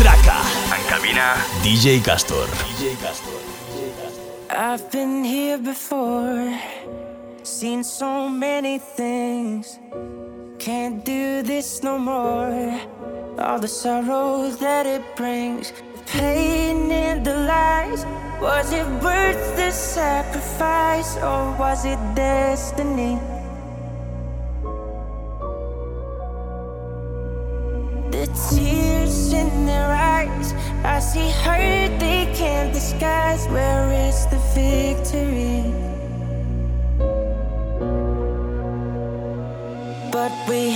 En cabina, DJ Kaz7hor. DJ Kaz7hor. I've been here before, seen so many things. Can't do this no more. All the sorrow that it brings, pain and the lies. Was it worth the sacrifice, or was it destiny? The tears in their eyes, I see hurt they can't disguise. Where is the victory? But we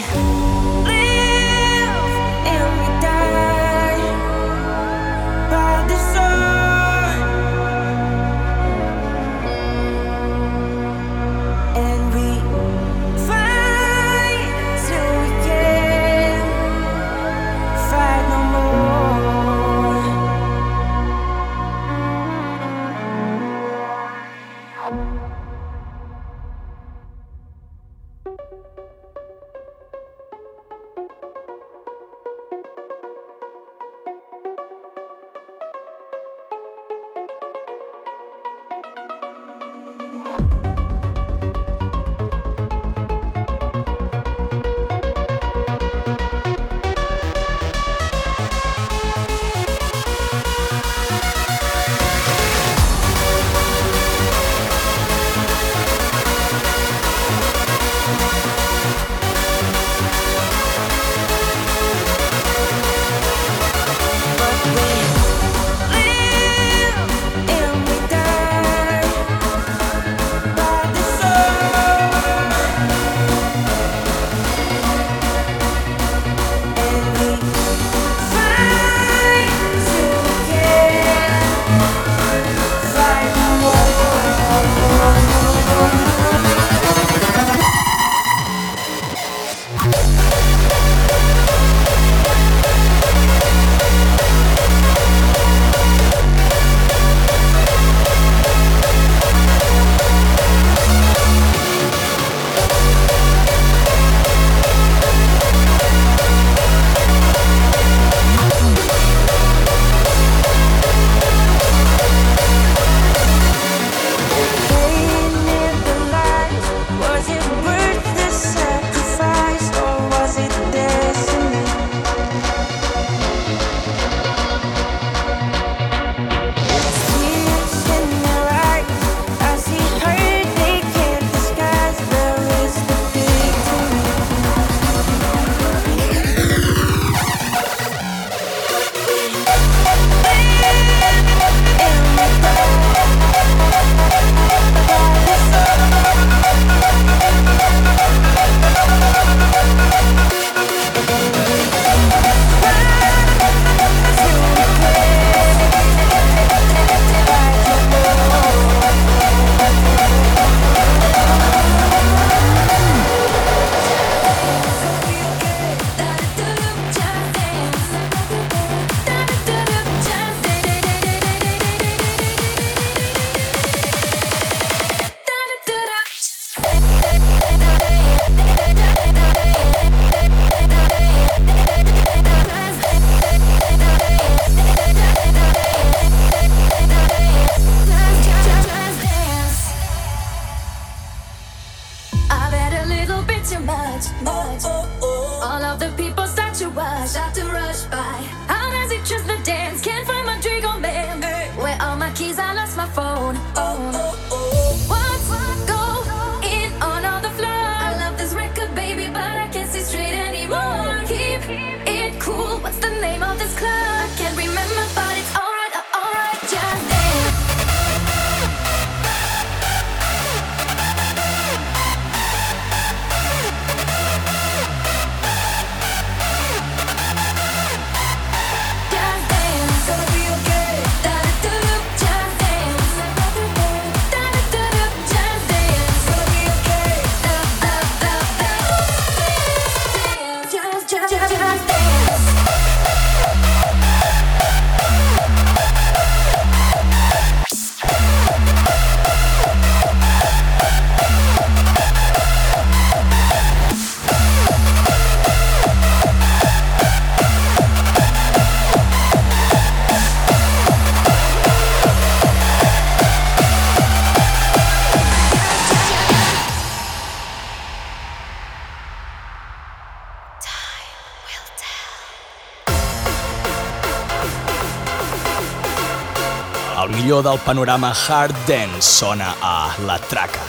millor del panorama hard dance sona a La Traca.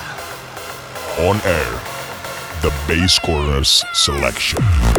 On air, the Bass Corners selection.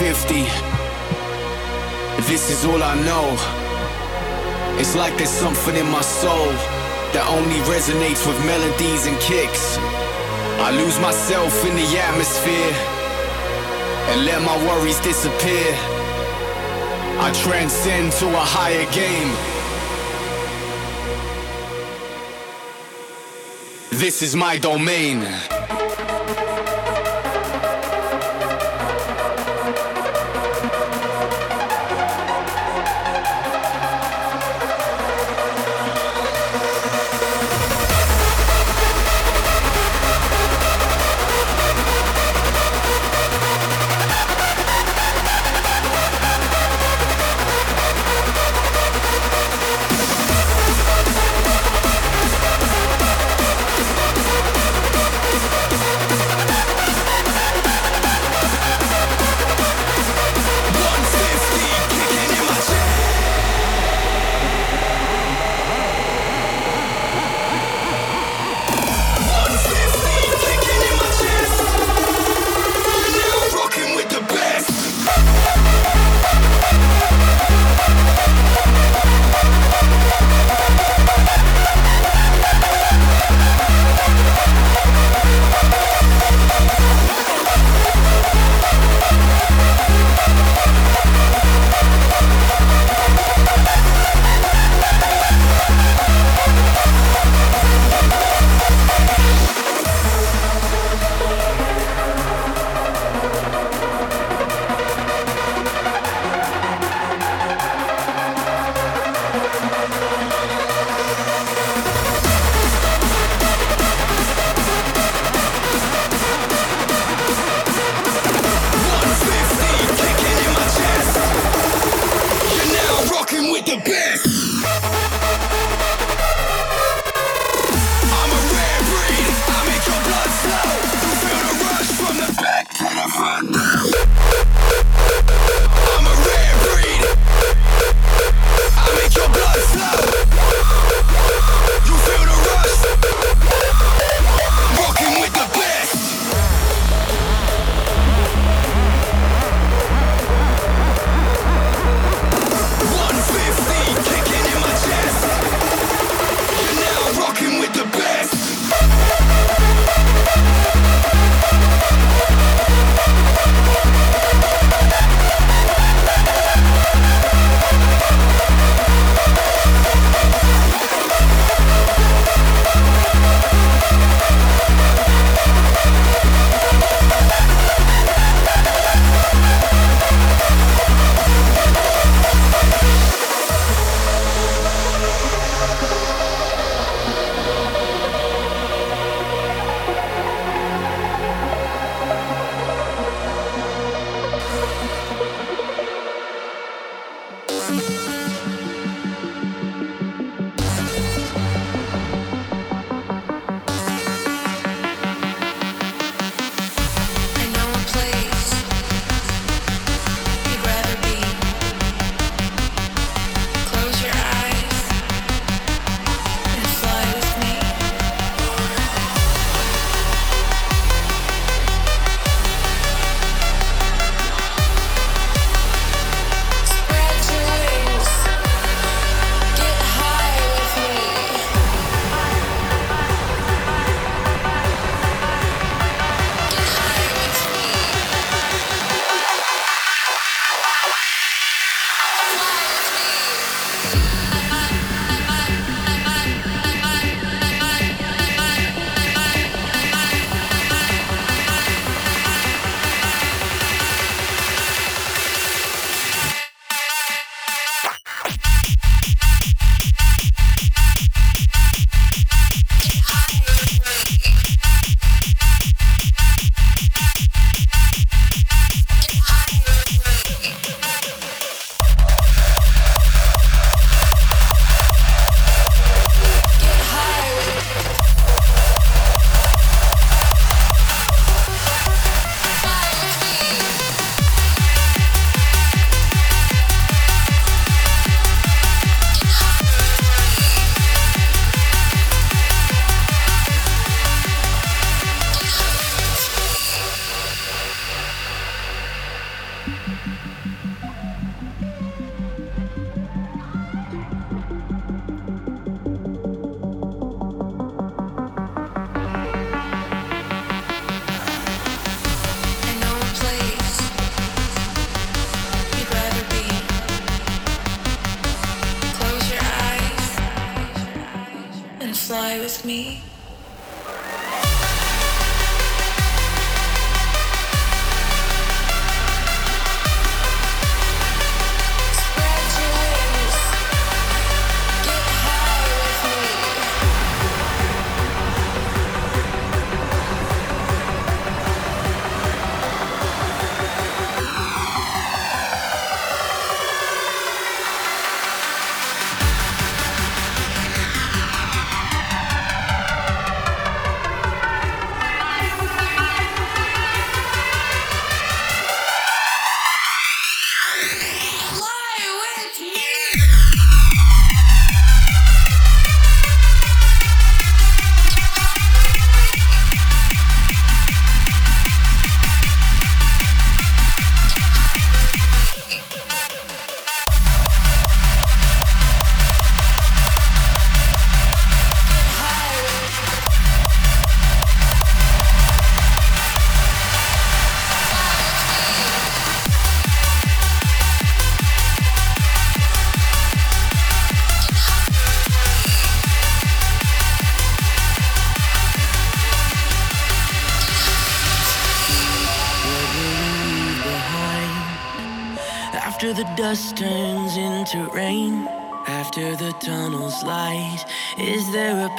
150. This is all I know. It's like there's something in my soul that only resonates with melodies and kicks. I lose myself in the atmosphere and let my worries disappear. I transcend to a higher game. This is my domain.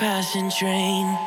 Passing train?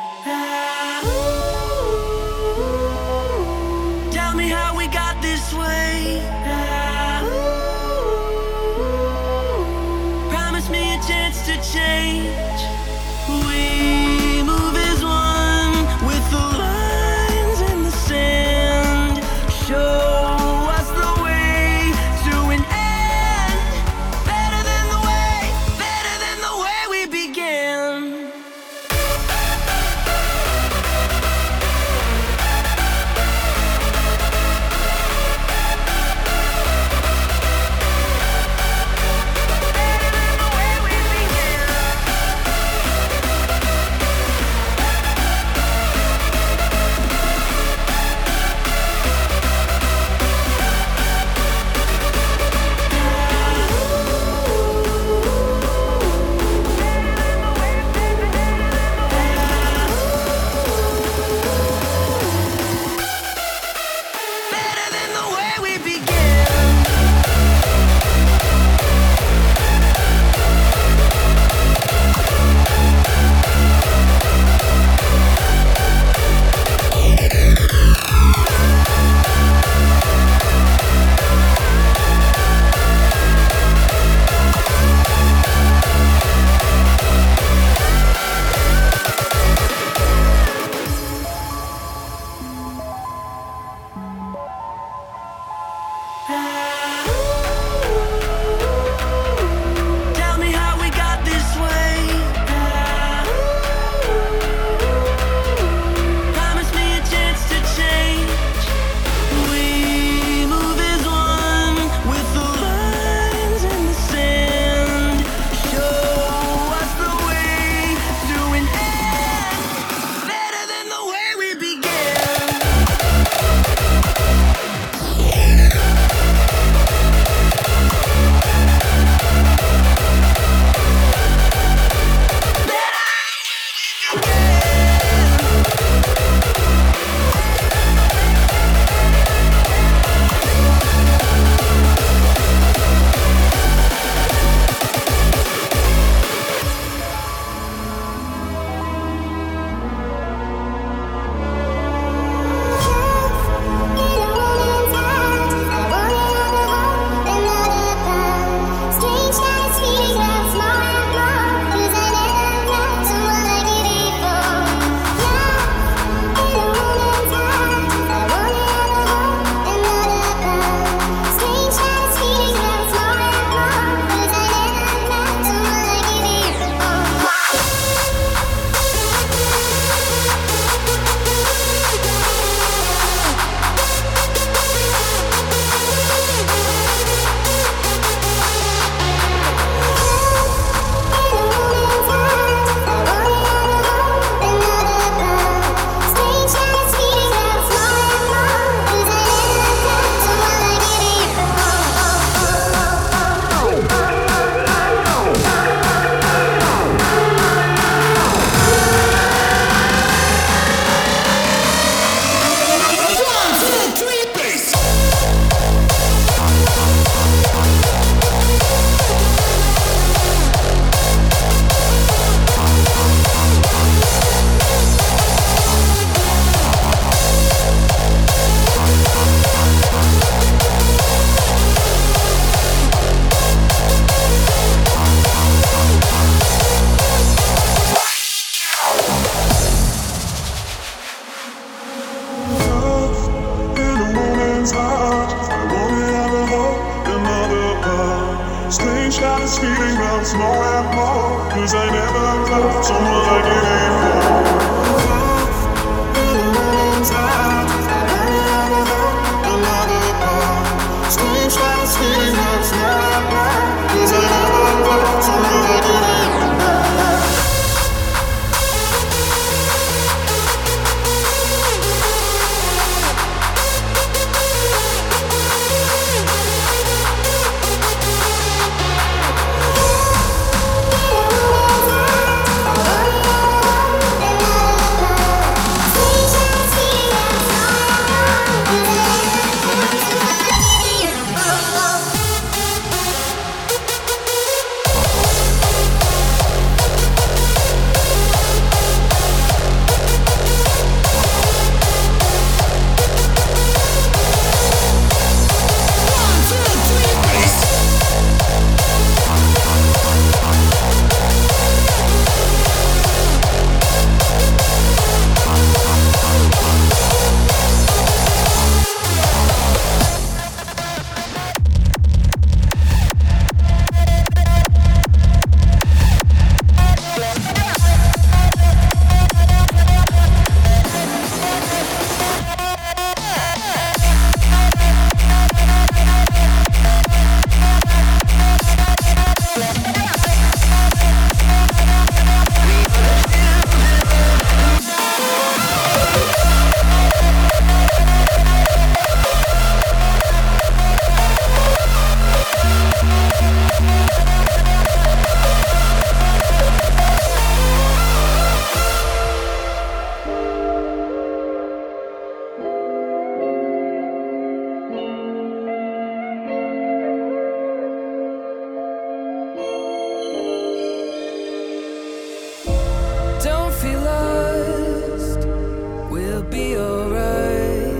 We'll be alright.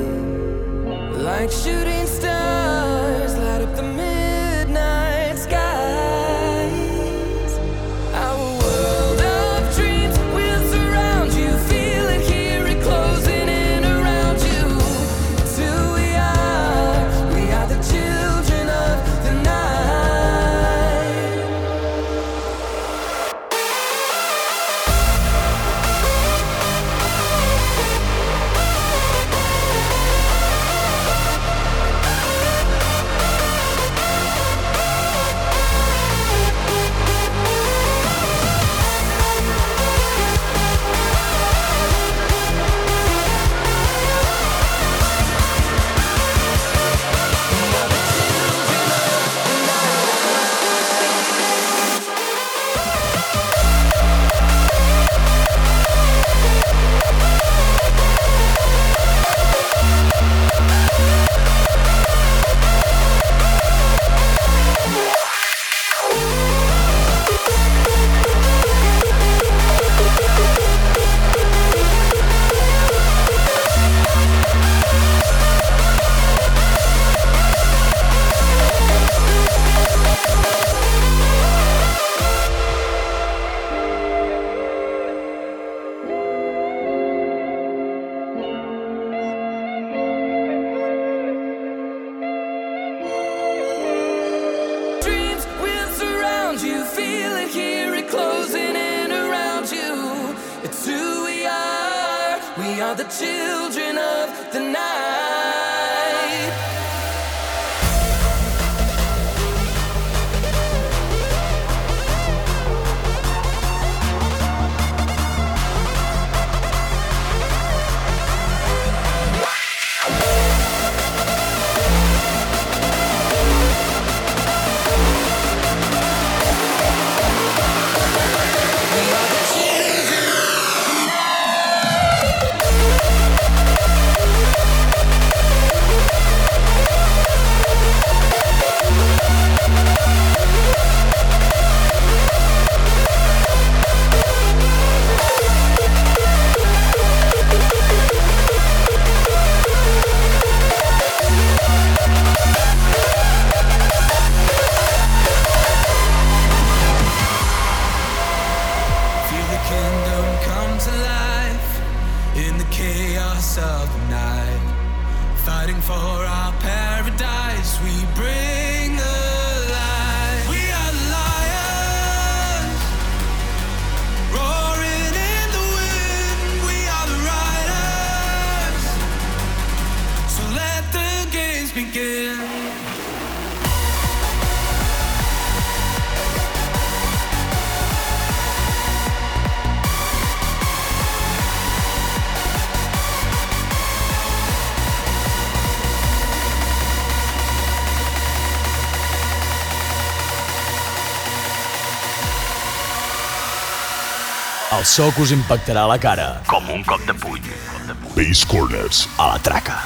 Like shooting so que us impactarà a la cara. Com un cop de puny. Base Corners a la traca.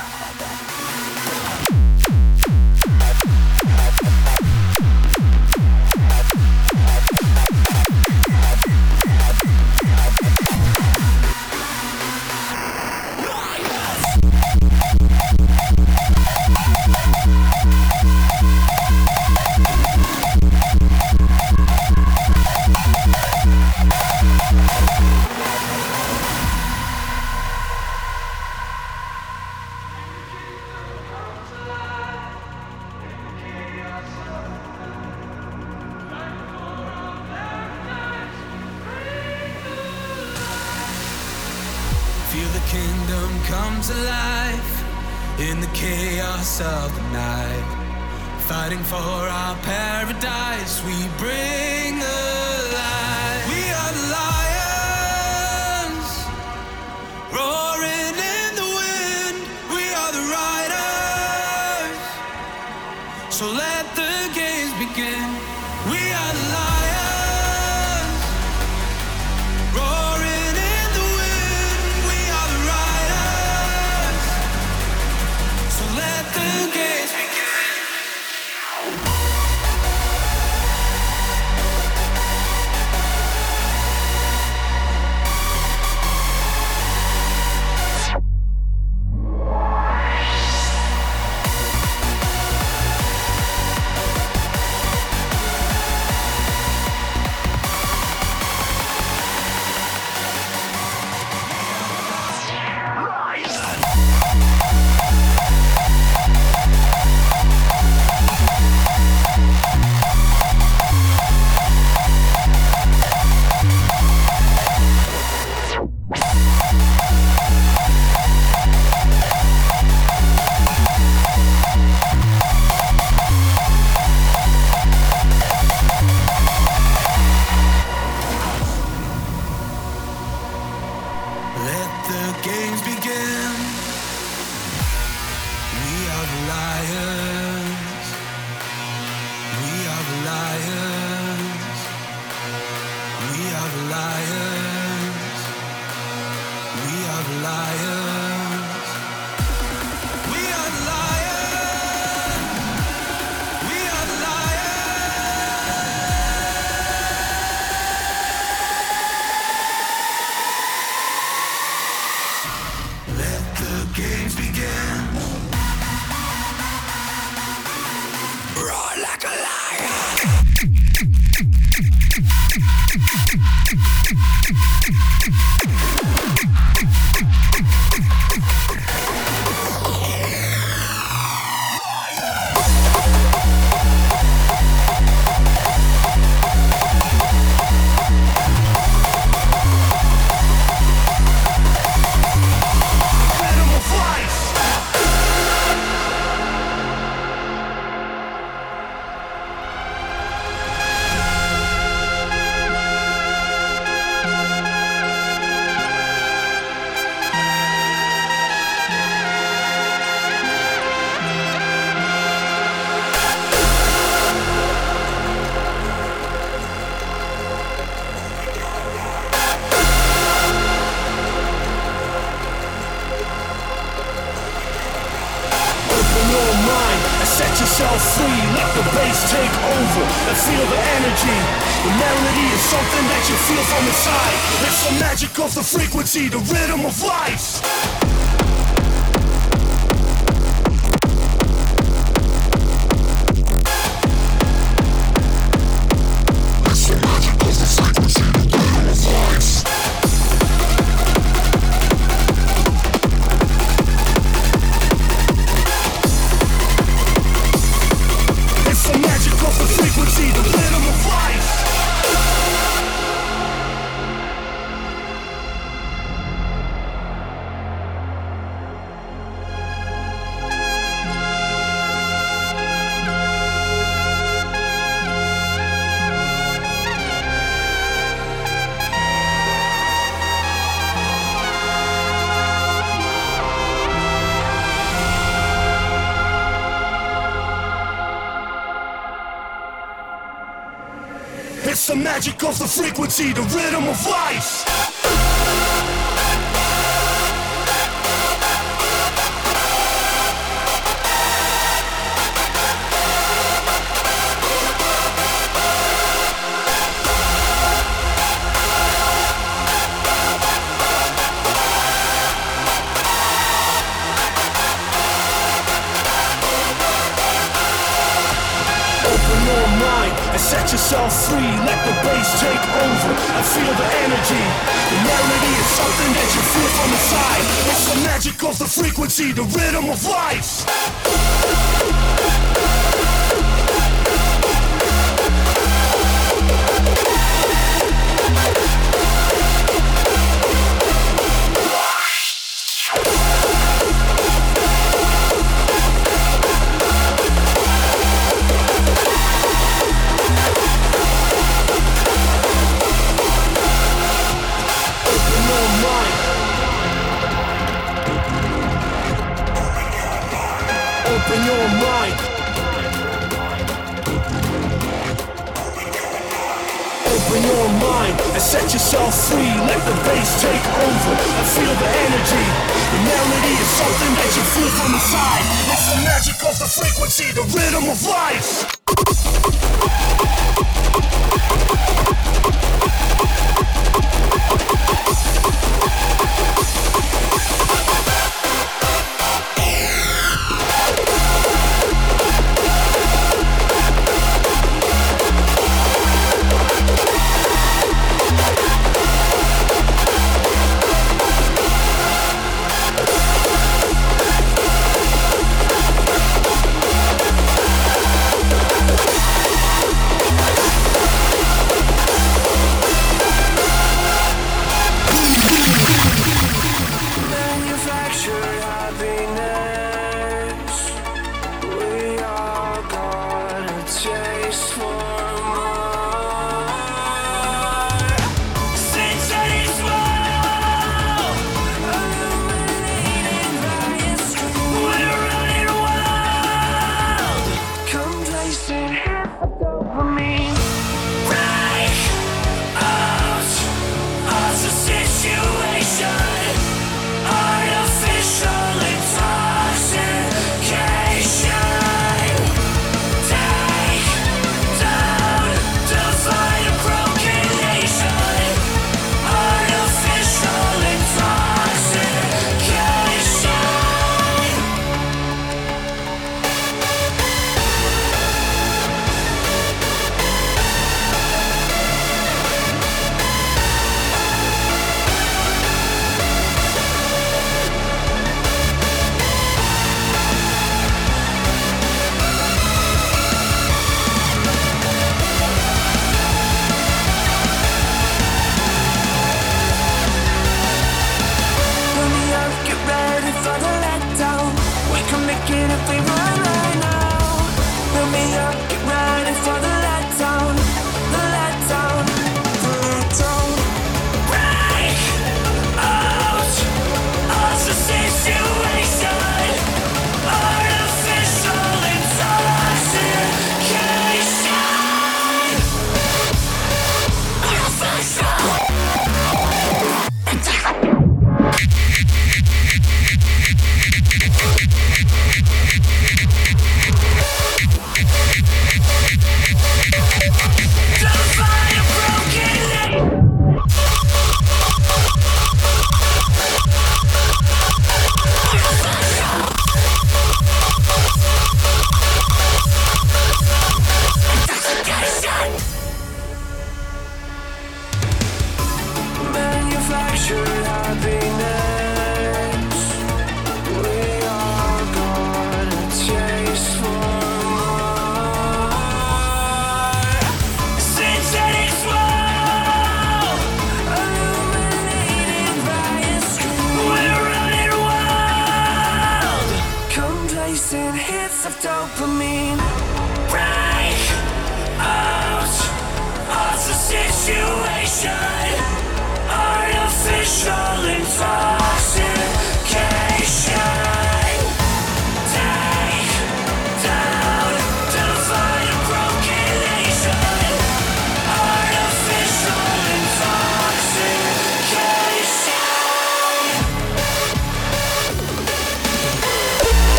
magic of the frequency, the rhythm of life. magic of the frequency, the rhythm of life. Frequency, the rhythm of life.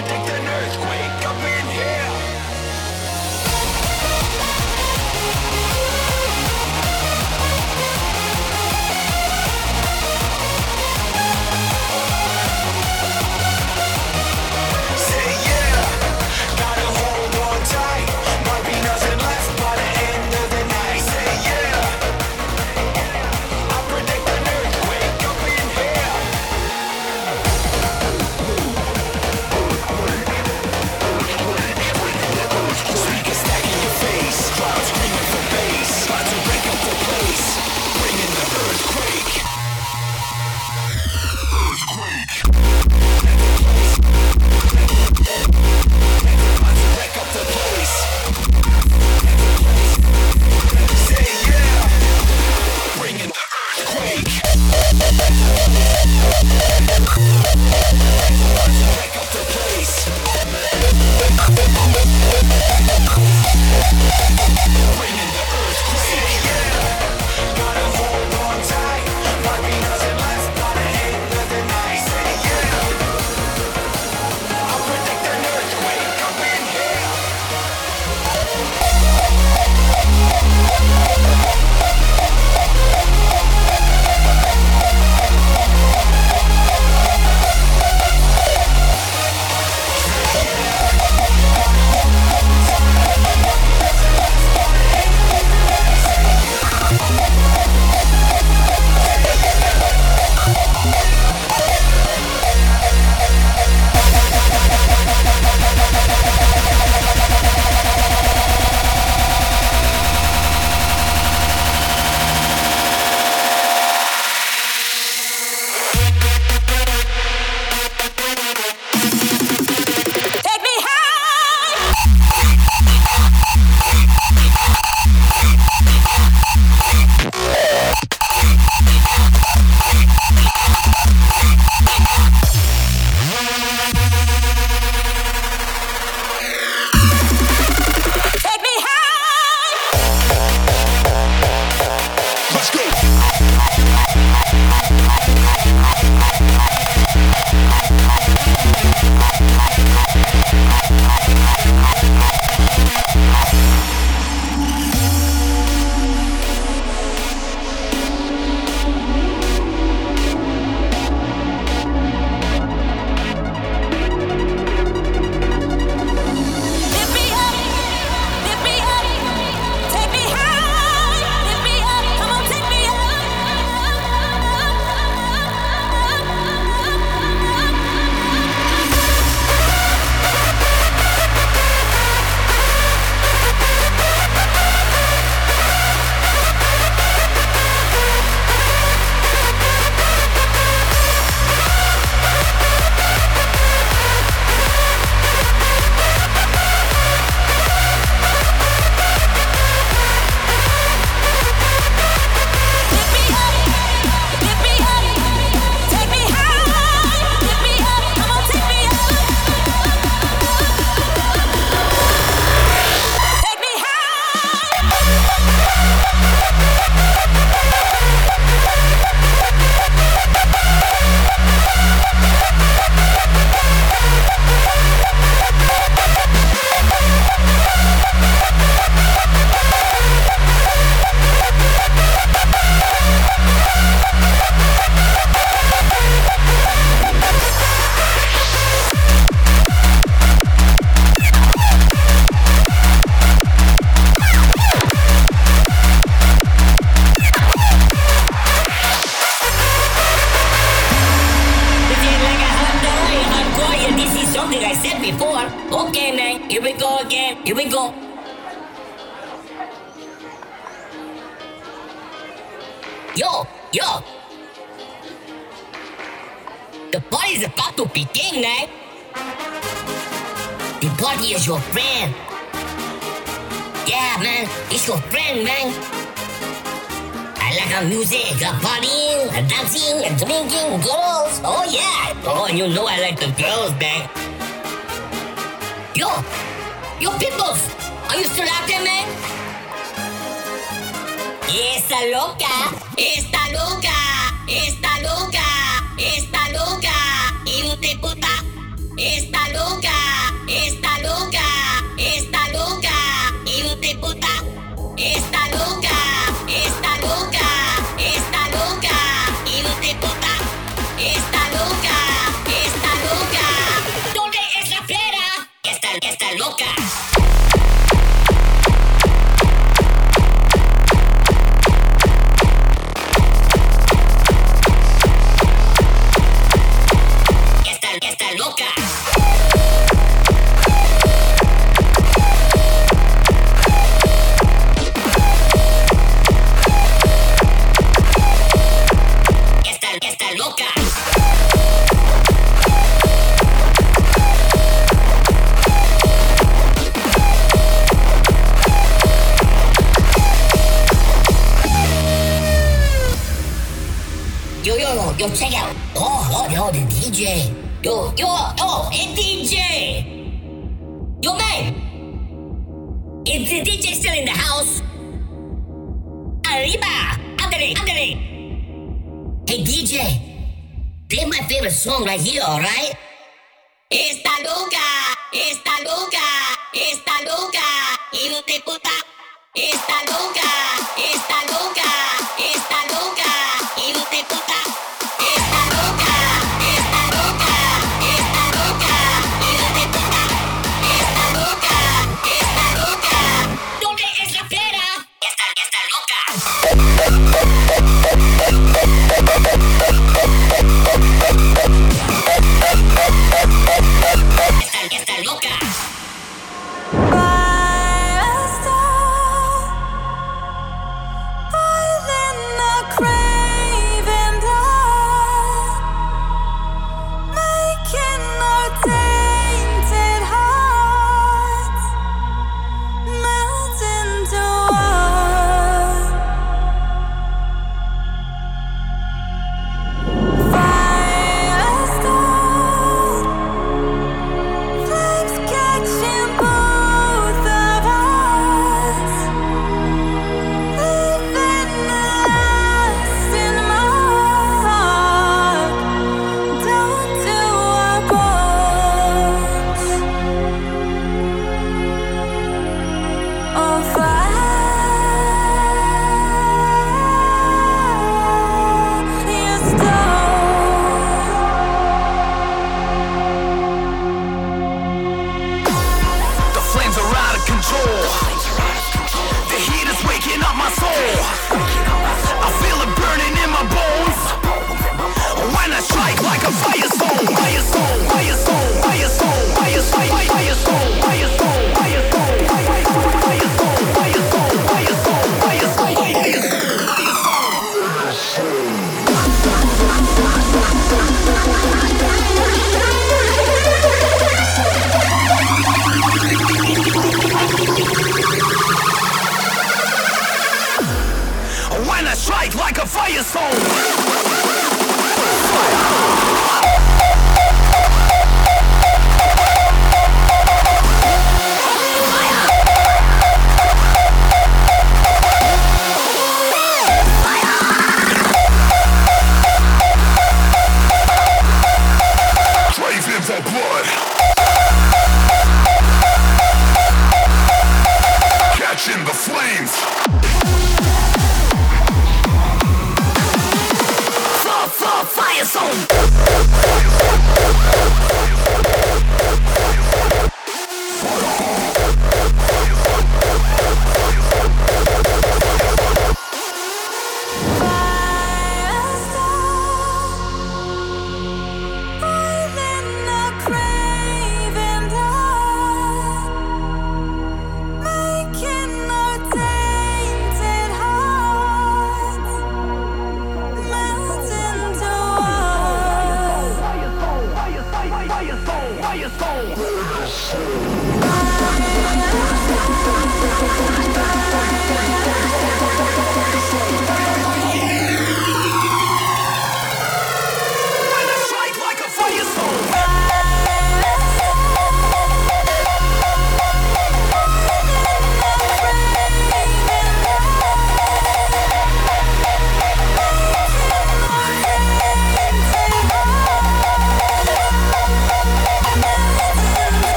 predict an earthquake up in here.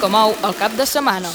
Que mou el cap de setmana.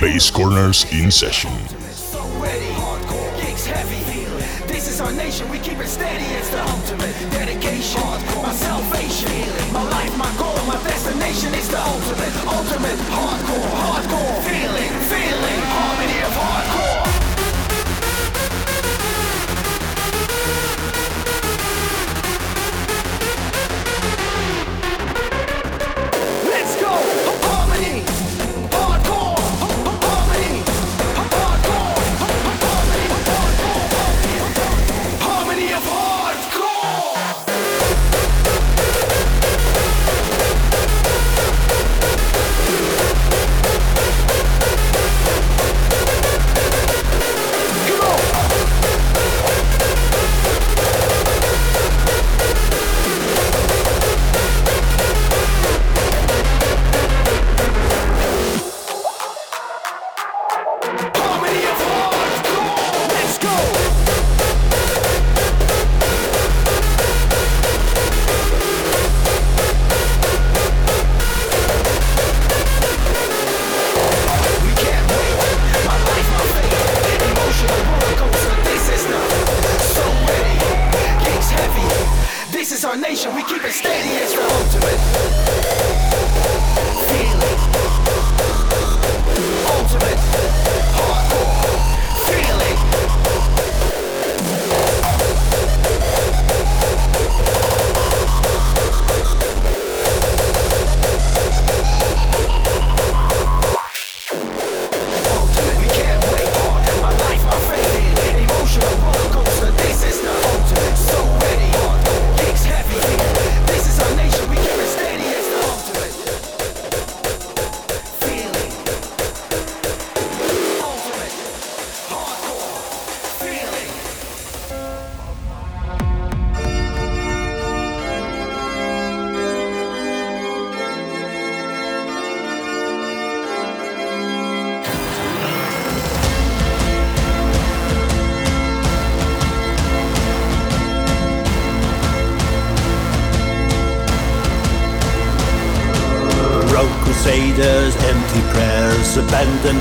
Basscornerz in session. This is our nation, we keep it steady, it's the ultimate dedication. My salvation, my life, my goal, my destination is the ultimate, ultimate hardcore, hardcore.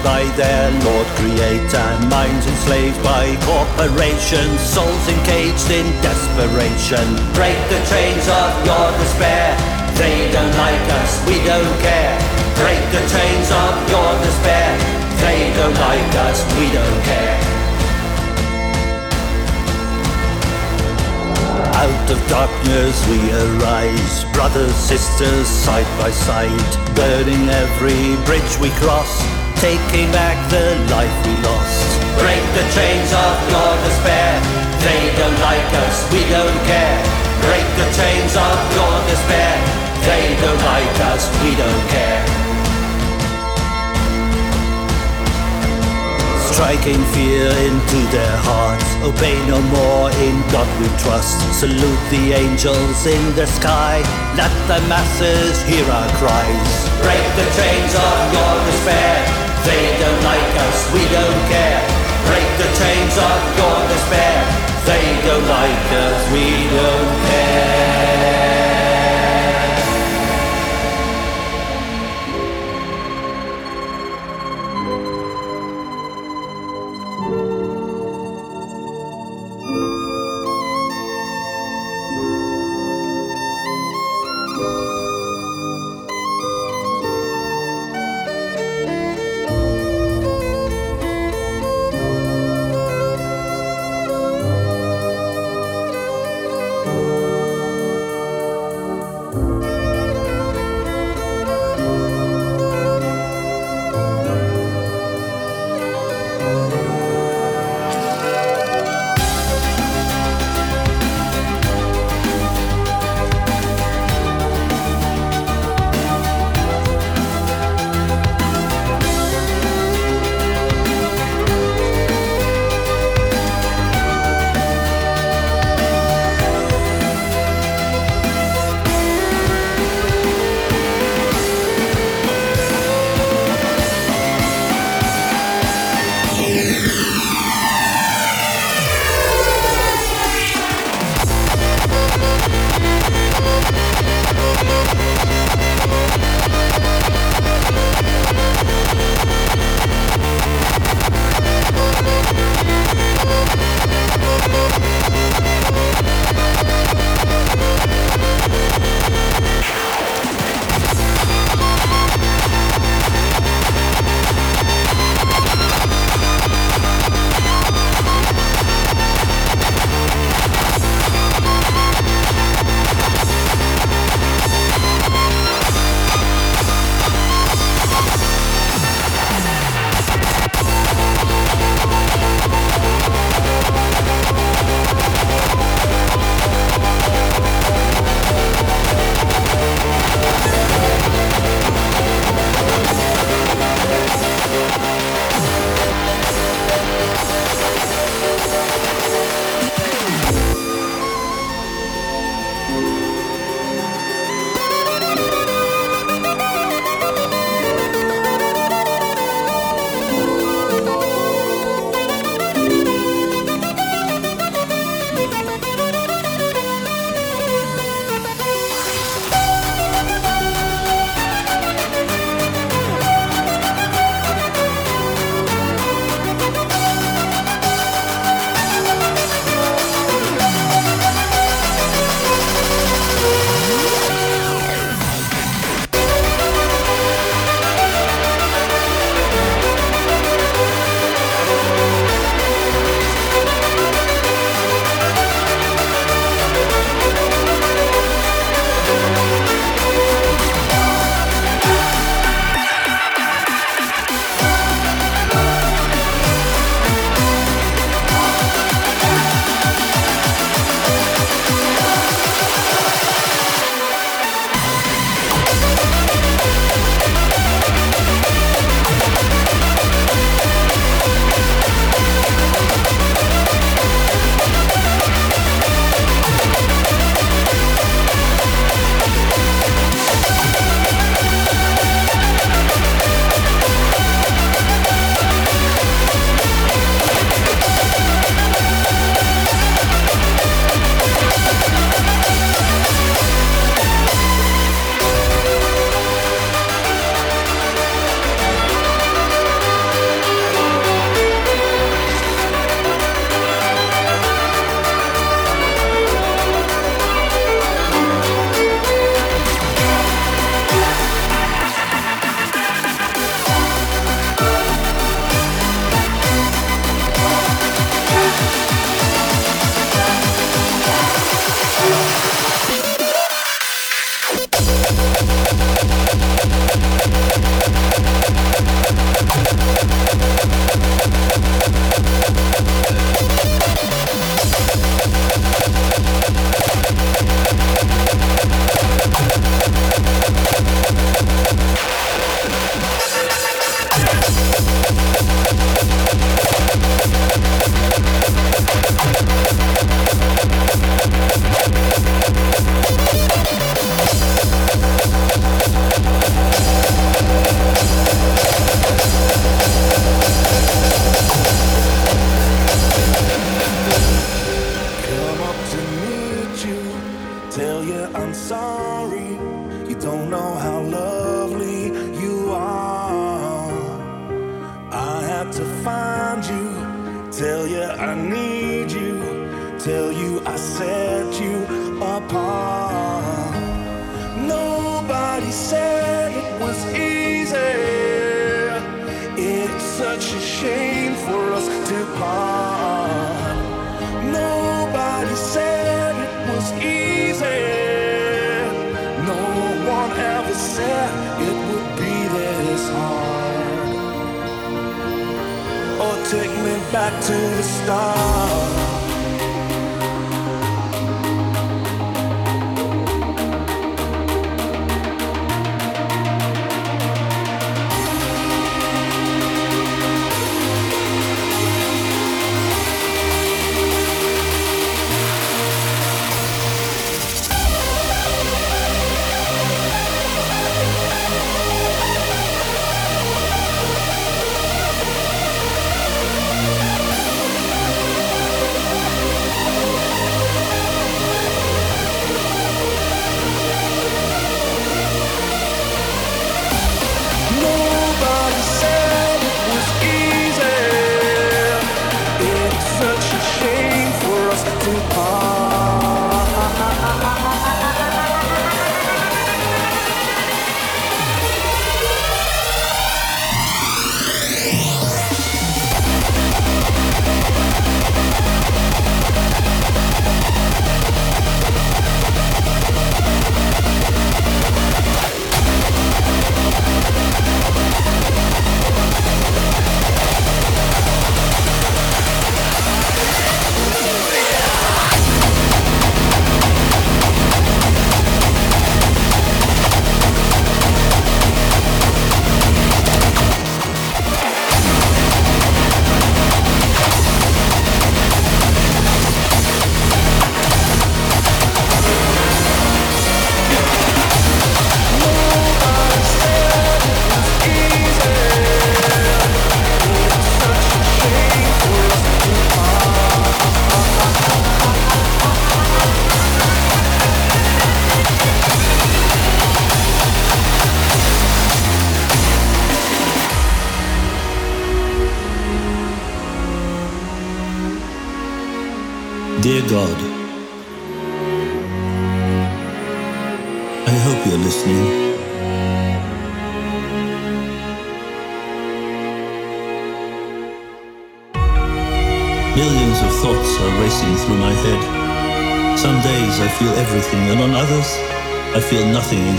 By their Lord Creator, minds enslaved by corporations, souls encaged in desperation. Break the chains of your despair. They don't like us, we don't care. Break the chains of your despair. They don't like us, we don't care. Out of darkness we arise, brothers, sisters, side by side, burning every bridge we cross, taking back the life we lost. Break the chains of your despair, they don't like us, we don't care. Break the chains of your despair, they don't like us, we don't care. Striking fear into their hearts. Obey no more, in God we trust. Salute the angels in the sky. Let the masses hear our cries. Break the chains of your despair. They don't like us, we don't care. Break the chains of your despair. They don't like us, we don't care.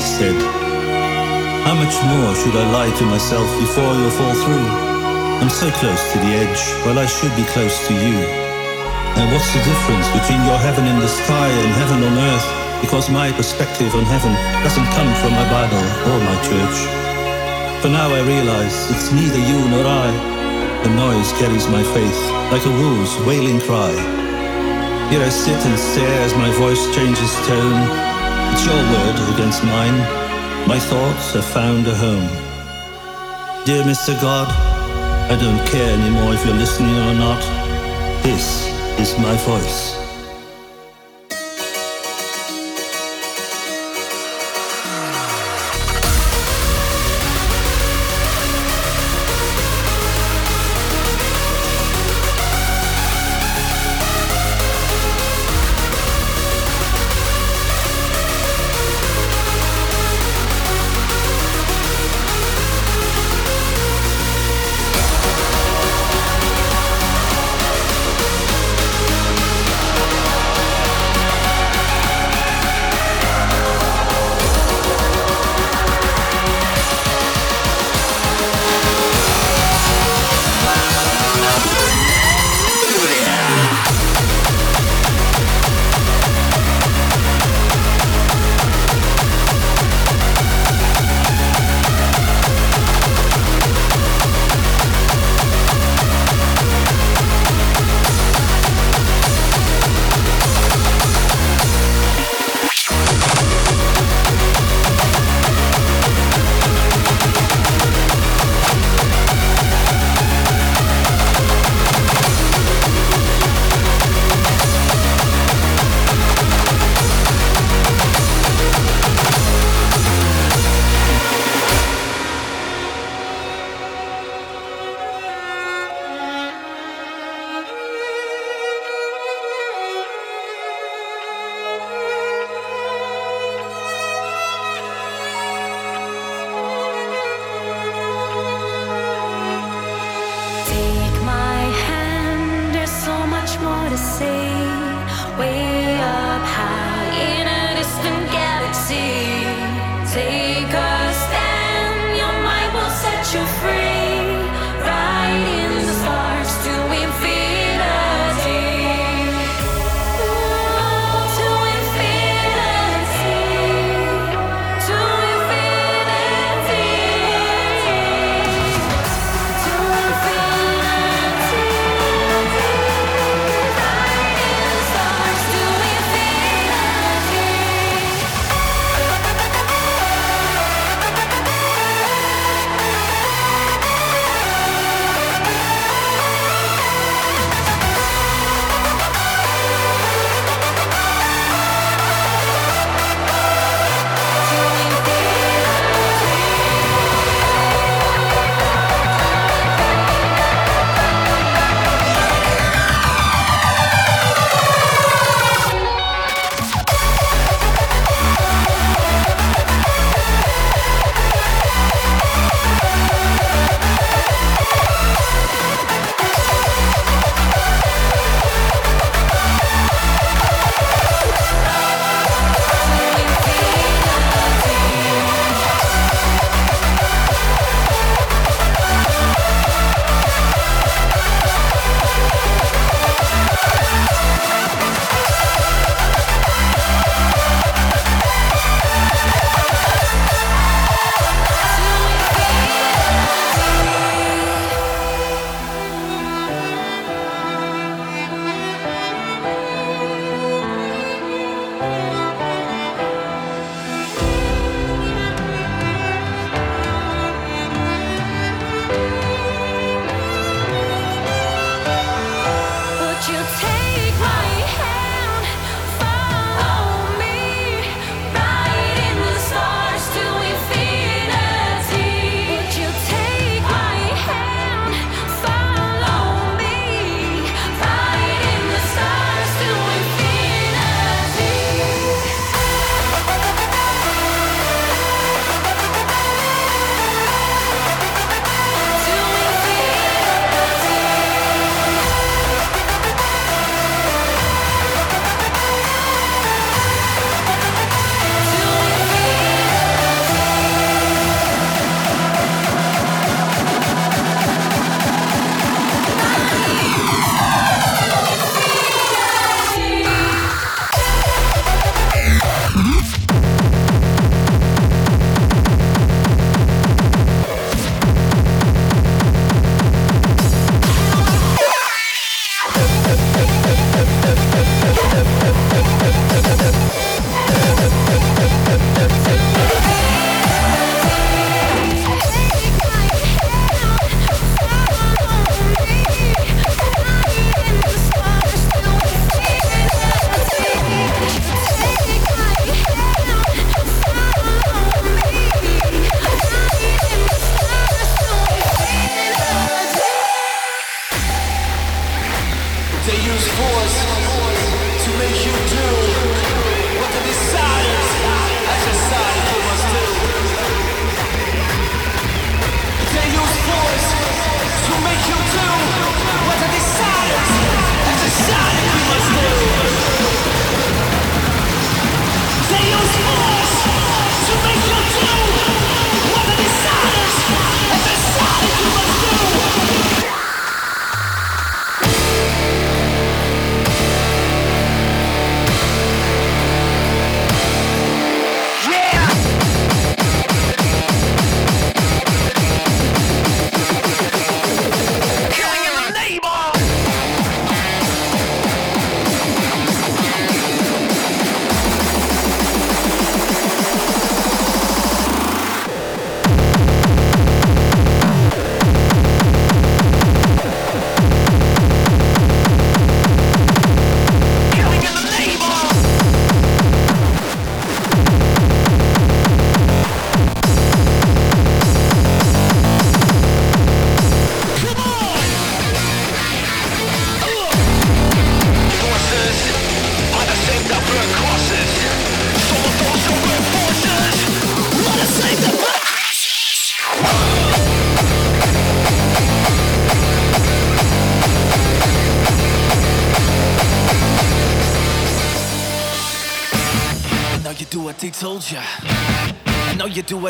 Instead. How much more should I lie to myself before you'll fall through? I'm so close to the edge, while I should be close to you. And what's the difference between your heaven in the sky and heaven on earth? Because my perspective on heaven doesn't come from my Bible or my church. For now I realize it's neither you nor I. The noise carries my faith like a wolf's wailing cry. Here I sit and stare as my voice changes tone. It's your word against mine. My thoughts have found a home. Dear Mr. God, I don't care anymore if you're listening or not. This is my voice.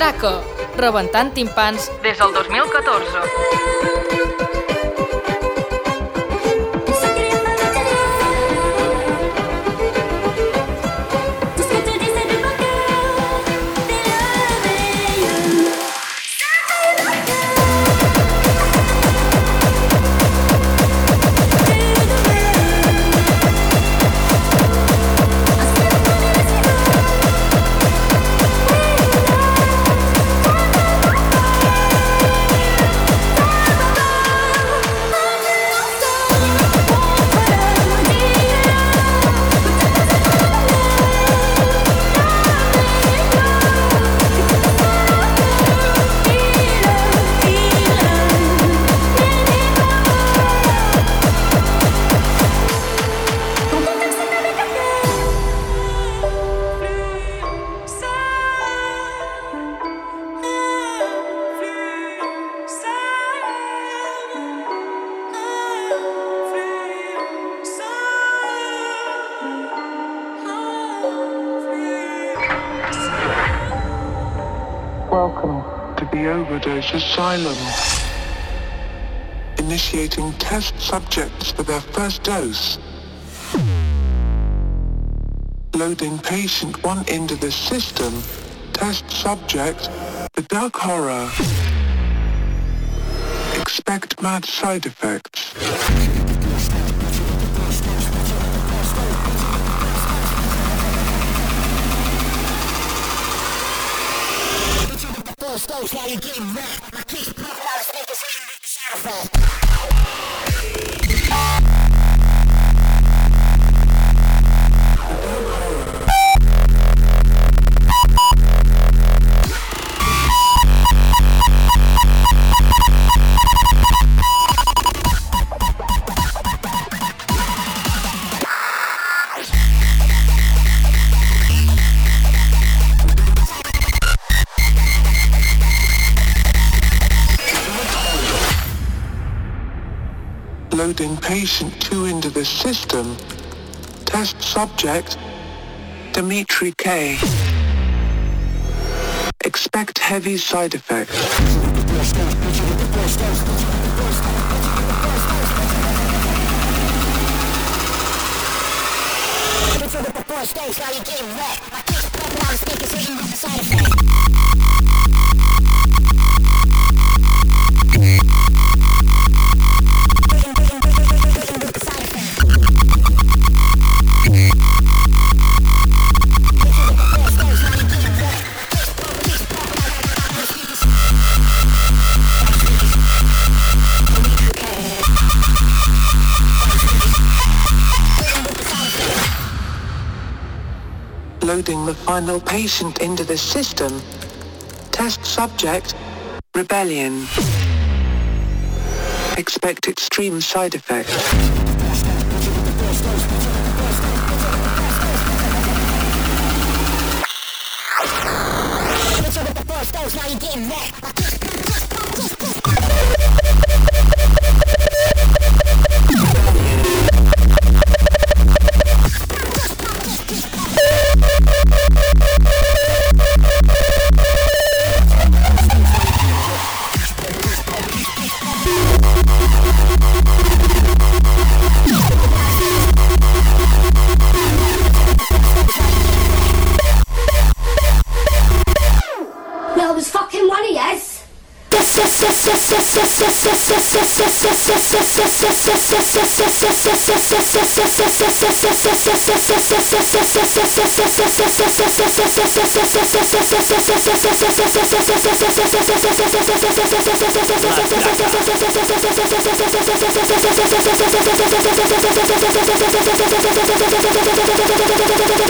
L'atraco, rebentant timpans des del 2014. The Overdose Asylum. Initiating test subjects for their first dose. Loading patient one into the system. Test subject, the dark horror. Expect mad side effects. Stage while you're getting wrecked. Loading patient two into the system. Test subject, Dimitri K. Expect heavy side effects. You're getting wrecked. My the sound effect. Loading the final patient into the system. Test subject, Rebelion. Expect extreme side effects. Now you getting that. No, it was fucking one of yes. Yes, yes, yes, yes, yes, yes, yes, yes.